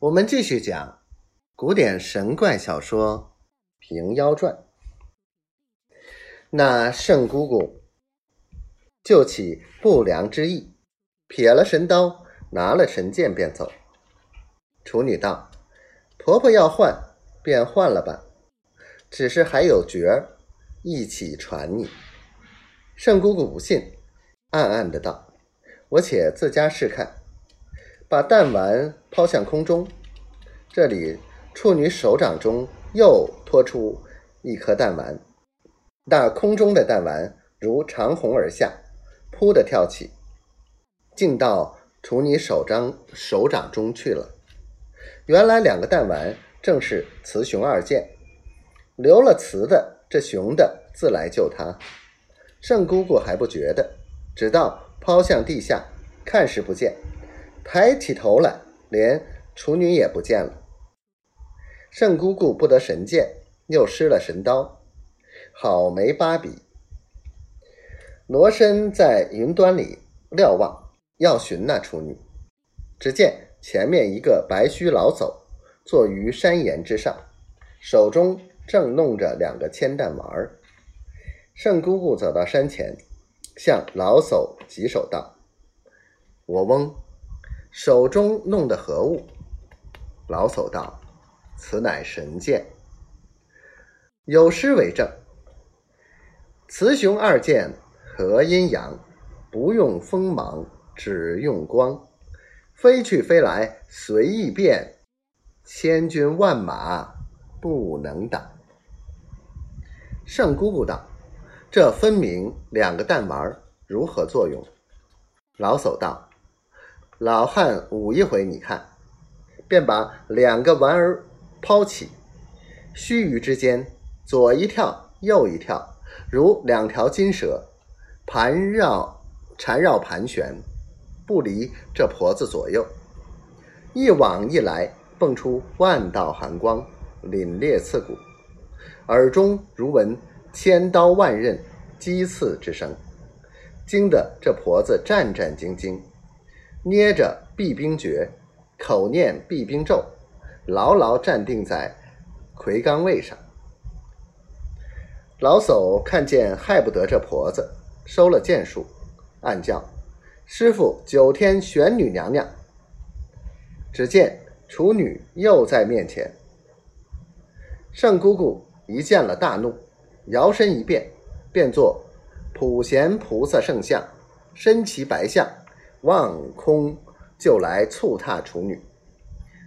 我们继续讲古典神怪小说《平妖传》。那圣姑姑就起不良之意，撇了神刀，拿了神剑便走。处女道：“婆婆要换，便换了吧，只是还有角儿，一起传你。”圣姑姑不信，暗暗的道：“我且自家试看。”把弹丸抛向空中，这里处女手掌中又拖出一颗弹丸，那空中的弹丸如长虹而下，扑的跳起，进到处女手掌手掌中去了。原来两个弹丸正是雌雄二剑，留了雌的，这雄的自来救他。圣姑姑还不觉得，直到抛向地下，看时不见。抬起头来，连处女也不见了。圣姑姑不得神剑，又失了神刀，好没把笔。罗身在云端里瞭望，要寻那处女。只见前面一个白须老叟坐于山岩之上，手中正弄着两个铅弹丸儿。圣姑姑走到山前，向老叟举手道：“我翁。”手中弄的何物？老叟道：“此乃神剑。有诗为证：‘雌雄二剑合阴阳，不用锋芒，只用光。飞去飞来随意变，千军万马不能挡。’”圣姑姑道：“这分明两个弹丸，如何作用？”老叟道。老汉舞一回，你看，便把两个丸儿抛起，须臾之间，左一跳，右一跳，如两条金蛇盘绕缠绕盘旋，不离这婆子左右。一往一来，蹦出万道寒光，凛冽刺骨，耳中如闻千刀万刃击刺之声，惊得这婆子战战兢兢。捏着避兵诀，口念避兵咒，牢牢站定在魁罡位上。老叟看见害不得这婆子，收了剑术，暗叫：“师傅，九天玄女娘娘！”只见处女又在面前。圣姑姑一见了，大怒，摇身一变，变作普贤菩萨圣像，身骑白象。望空就来促踏处女，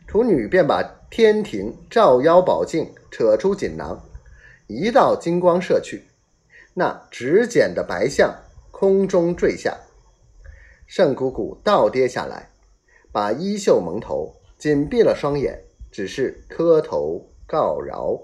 处女便把天庭照妖宝镜扯出锦囊，一道金光射去，那指剪的白象空中坠下，圣姑姑倒跌下来，把衣袖蒙头，紧闭了双眼，只是磕头告饶。